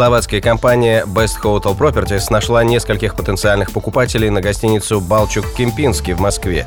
Словацкая компания Best Hotel Properties нашла нескольких потенциальных покупателей на гостиницу «Балчук-Кемпинский» в Москве.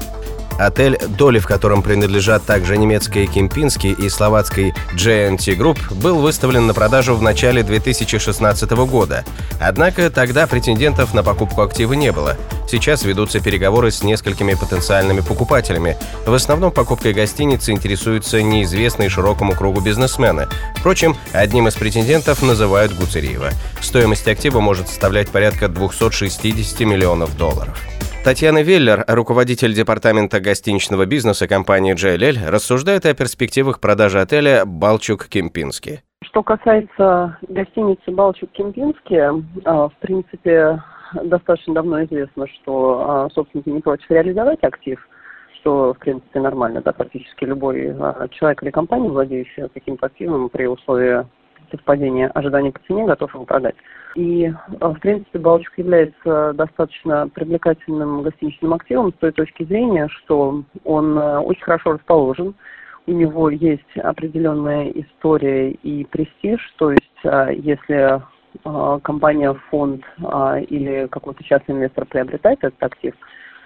Отель, доли в котором принадлежат также немецкой Кемпинский и словацкой JNT Group, был выставлен на продажу в начале 2016 года. Однако тогда претендентов на покупку актива не было. Сейчас ведутся переговоры с несколькими потенциальными покупателями. В основном покупкой гостиницы интересуются неизвестные широкому кругу бизнесмены. Впрочем, одним из претендентов называют Гуцериева. Стоимость актива может составлять порядка 260 миллионов долларов. Татьяна Веллер, руководитель департамента гостиничного бизнеса компании JLL, рассуждает о перспективах продажи отеля «Балчук-Кемпински». Что касается гостиницы «Балчук-Кемпински», а, в принципе, достаточно давно известно, что а, собственники не против реализовать актив, что, в принципе, нормально, да, практически любой а, человек или компания, владеющая таким активом при условии совпадения ожиданий по цене, готов его продать. И, э, в принципе, Балчук является достаточно привлекательным гостиничным активом с той точки зрения, что он э, очень хорошо расположен, у него есть определенная история и престиж, то есть э, если компания, фонд или какой-то частный инвестор приобретает этот актив,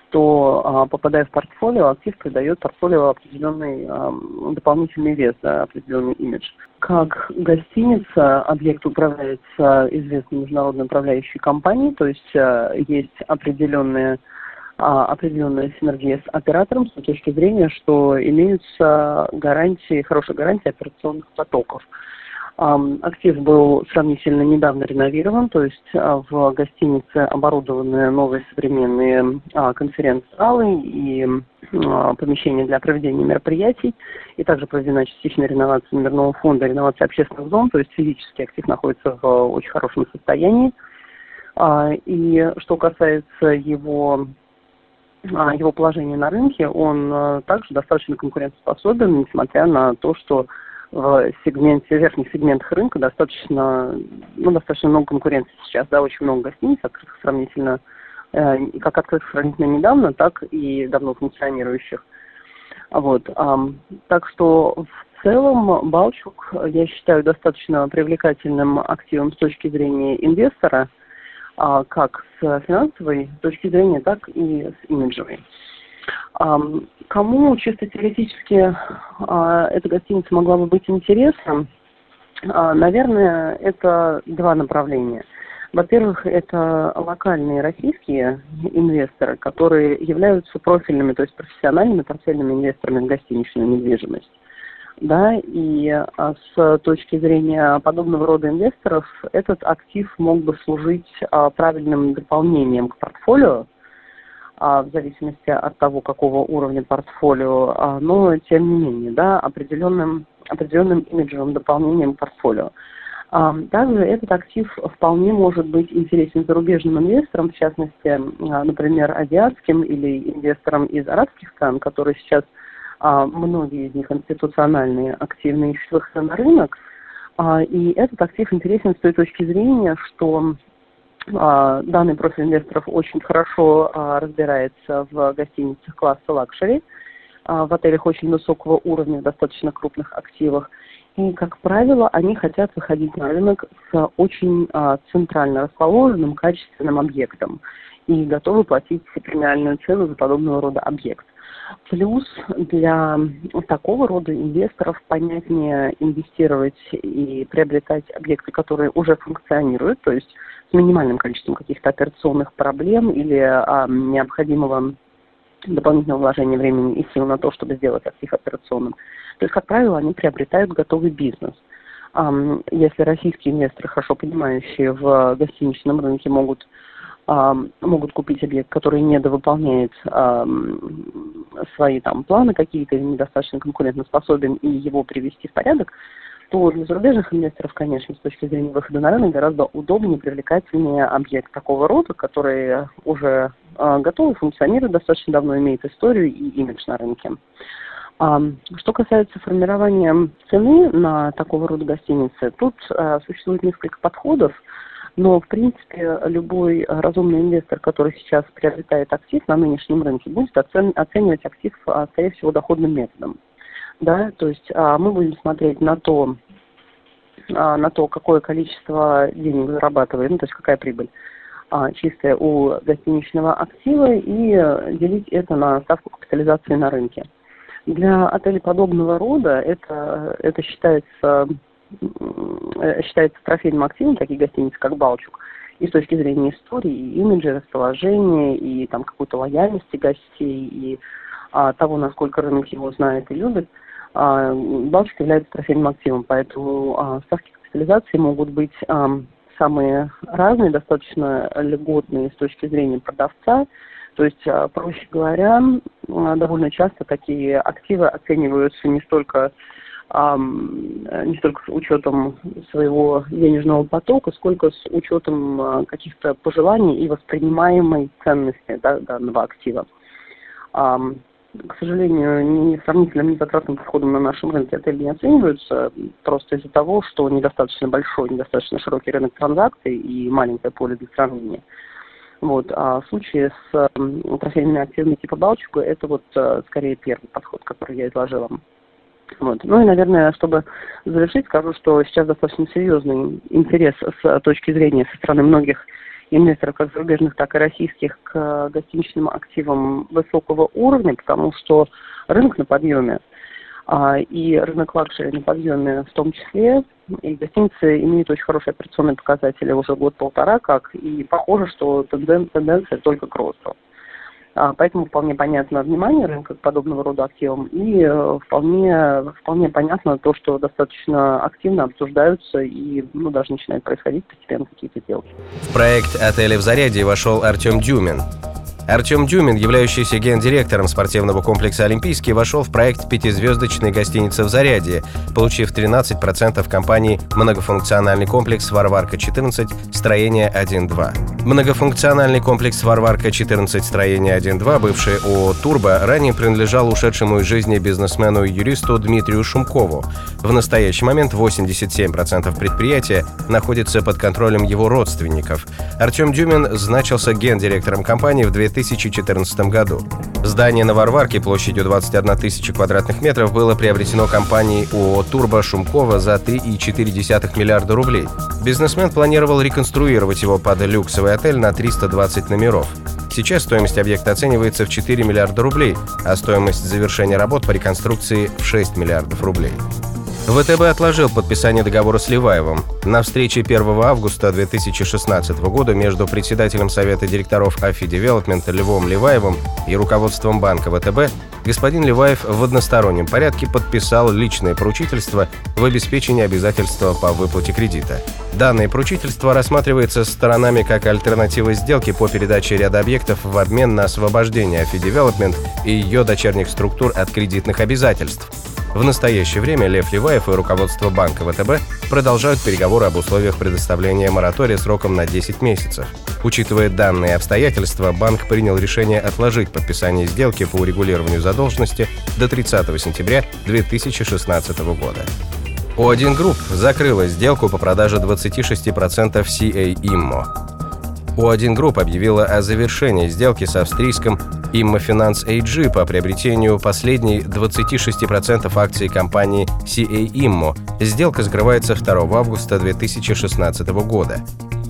то а, попадая в портфолио, актив придает портфолио определенный а, дополнительный вес, да, определенный имидж. Как гостиница, объект управляется известной международной управляющей компанией, то есть а, есть определенные определенная синергия с оператором с точки зрения, что имеются гарантии, хорошие гарантии операционных потоков. Актив был сравнительно недавно реновирован, то есть а, в гостинице оборудованы новые современные а, конференц-залы и а, помещения для проведения мероприятий. И также проведена частичная реновация номерного фонда, реновация общественных зон, то есть физически актив находится в очень хорошем состоянии. И что касается его его положения на рынке, он также достаточно конкурентоспособен, несмотря на то, что в сегменте, в верхних сегментах рынка достаточно, ну, достаточно много конкуренции сейчас, да, очень много гостиниц, открытых сравнительно, э, как открытых сравнительно недавно, так и давно функционирующих. Вот, э, так что в целом Балчук, я считаю, достаточно привлекательным активом с точки зрения инвестора, э, как с финансовой точки зрения, так и с имиджевой. Кому чисто теоретически эта гостиница могла бы быть интересна? А, наверное, это два направления. Во-первых, это локальные российские инвесторы, которые являются профильными, то есть профессиональными портфельными инвесторами в гостиничную недвижимость. Да, и а, с точки зрения подобного рода инвесторов этот актив мог бы служить правильным дополнением к портфолио, а, в зависимости от того, какого уровня портфолио, а, но тем не менее, да, определенным, определенным имиджевым дополнением портфолио. А, также этот актив вполне может быть интересен зарубежным инвесторам, в частности, например, азиатским или инвесторам из арабских стран, которые сейчас, многие из них институциональные, активно ищут выхода на рынок. И этот актив интересен с той точки зрения, что а, данный профиль инвесторов очень хорошо а, разбирается в гостиницах класса luxury, а, в отелях очень высокого уровня, в достаточно крупных активах. И, как правило, они хотят выходить на рынок с очень центрально расположенным, качественным объектом и готовы платить премиальную цену за подобного рода объект. Плюс для такого рода инвесторов понятнее инвестировать и приобретать объекты, которые уже функционируют, то есть с минимальным количеством каких-то операционных проблем или а, необходимого дополнительного вложения времени и сил на то, чтобы сделать актив операционным. То есть, как правило, они приобретают готовый бизнес. Если российские инвесторы, хорошо понимающие в гостиничном рынке, могут могут купить объект, который недовыполняет свои там планы какие-то, недостаточно конкурентоспособен, и его привести в порядок, то для зарубежных инвесторов, конечно, с точки зрения выхода на рынок гораздо удобнее, привлекательнее объект такого рода, который уже э, готов, функционирует достаточно давно, имеет историю и имидж на рынке. А, что касается формирования цены на такого рода гостиницы, тут а, существует несколько подходов, но, в принципе, любой разумный инвестор, который сейчас приобретает актив на нынешнем рынке, будет оцен- оценивать актив, а, скорее всего, доходным методом. Да, то есть а, мы будем смотреть на то, а, на то, какое количество денег зарабатывает, ну, то есть какая прибыль чистая у гостиничного актива и делить это на ставку капитализации на рынке. Для отелей подобного рода это, это считается, считается трофейным активом, такие гостиницы, как Балчук, и с точки зрения истории, и имиджа, расположения, и там какой-то лояльности гостей, и а, того, насколько рынок его знает и любит, а, Балчук является трофейным активом, поэтому а, ставки капитализации могут быть а, самые разные, достаточно льготные с точки зрения продавца, то есть, а, проще говоря, а, довольно часто такие активы оцениваются не столько не столько с учетом своего денежного потока, сколько с учетом а, каких-то пожеланий и воспринимаемой ценности да, данного актива. К сожалению, ни сравнительным, ни затратным подходом на нашем рынке отели не оцениваются, просто из-за того, что недостаточно большой, недостаточно широкий рынок транзакций и маленькое поле для сравнения. Вот. А в случае с трофейными активами типа Балчуга это вот э, скорее первый подход, который я изложила. Вот. Ну и, наверное, чтобы завершить, скажу, что сейчас достаточно серьезный интерес с точки зрения со стороны многих инвесторов, как зарубежных, так и российских, к гостиничным активам высокого уровня, потому что рынок на подъеме. А, и рынок luxury на подъеме в том числе, и гостиницы имеют очень хорошие операционные показатели уже год-полтора как, и похоже, что тенденция только к росту. А, поэтому вполне понятно внимание рынка к подобного рода активам и э, вполне, вполне понятно то, что достаточно активно обсуждаются и ну, даже начинают происходить постепенно какие-то сделки. В проект отеля в Заряде вошел Артем Дюмин, Артем Дюмин, являющийся гендиректором спортивного комплекса «Олимпийский», вошел в проект пятизвездочной гостиницы в Зарядье, получив 13% компании «Многофункциональный комплекс Варварка-14, строение 1-2». Многофункциональный комплекс Варварка-14, строение 1-2, бывший ООО «Турбо», ранее принадлежал ушедшему из жизни бизнесмену и юристу Дмитрию Шумкову. В настоящий момент 87% предприятия находится под контролем его родственников. Артем Дюмин значился гендиректором компании в 2000 2014 году. Здание на Варварке площадью 21 тысяча квадратных метров было приобретено компанией ООО «Турбо» Шумкова за 3,4 миллиарда рублей. Бизнесмен планировал реконструировать его под люксовый отель на 320 номеров. Сейчас стоимость объекта оценивается в 4 миллиарда рублей, а стоимость завершения работ по реконструкции в 6 миллиардов рублей. ВТБ отложил подписание договора с Леваевым. На встрече 1 августа 2016 года между председателем Совета директоров AFI Development Львом Леваевым и руководством банка ВТБ господин Леваев в одностороннем порядке подписал личное поручительство в обеспечении обязательства по выплате кредита. Данное поручительство рассматривается сторонами как альтернатива сделки по передаче ряда объектов в обмен на освобождение AFI Development и ее дочерних структур от кредитных обязательств. В настоящее время Лев Ливаев и руководство банка ВТБ продолжают переговоры об условиях предоставления моратория сроком на 10 месяцев. Учитывая данные обстоятельства, банк принял решение отложить подписание сделки по урегулированию задолженности до 30 сентября 2016 года. О1 Group закрыла сделку по продаже 26% CA Immo. У1 Group объявила о завершении сделки с австрийским Immo Finance AG по приобретению последней 26% акций компании CA Immo. Сделка закрывается 2 августа 2016 года.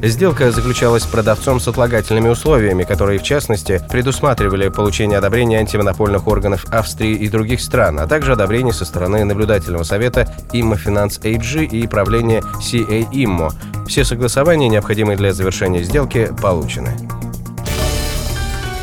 Сделка заключалась с продавцом с отлагательными условиями, которые, в частности, предусматривали получение одобрения антимонопольных органов Австрии и других стран, а также одобрение со стороны наблюдательного совета Immo Finance AG и правления CA Immo. Все согласования, необходимые для завершения сделки, получены.